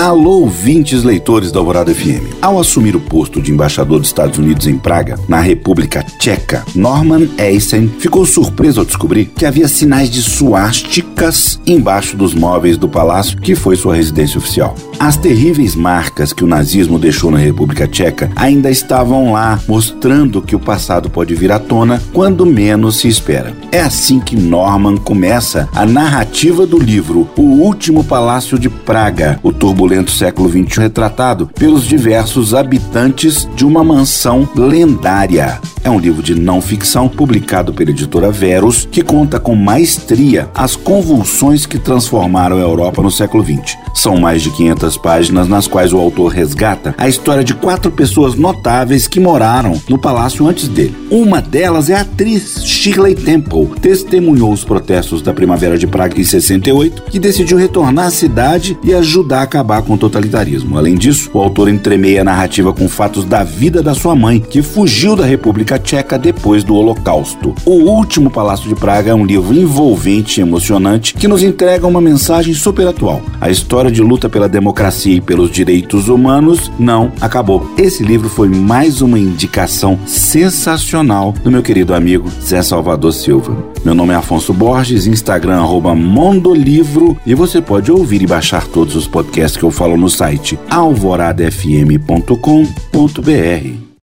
Alô, ouvintes leitores da Alvorada FM. Ao assumir o posto de embaixador dos Estados Unidos em Praga, na República Tcheca, Norman Eisen ficou surpreso ao descobrir que havia sinais de suásticas embaixo dos móveis do palácio que foi sua residência oficial. As terríveis marcas que o nazismo deixou na República Tcheca ainda estavam lá, mostrando que o passado pode vir à tona quando menos se espera. É assim que Norman começa a narrativa do livro O Último Palácio de Praga, o turbulento século XX retratado pelos diversos habitantes de uma mansão lendária. É um livro de não ficção publicado pela editora Verus, que conta com maestria as convulsões que transformaram a Europa no século XX. São mais de 500 páginas nas quais o autor resgata a história de quatro pessoas notáveis que moraram no palácio antes dele. Uma delas é a atriz Shirley Temple, testemunhou os protestos da Primavera de Praga em 68, que decidiu retornar à cidade e ajudar a acabar com o totalitarismo. Além disso, o autor entremeia a narrativa com fatos da vida da sua mãe, que fugiu da República Tcheca depois do Holocausto. O Último Palácio de Praga é um livro envolvente e emocionante que nos entrega uma mensagem super atual. A história de luta pela democracia e pelos direitos humanos não acabou. Esse livro foi mais uma indicação sensacional do meu querido amigo Zé Salvador Silva. Meu nome é Afonso Borges, Instagram Mondolivro e você pode ouvir e baixar todos os podcasts que eu falo no site alvoradafm.com.br.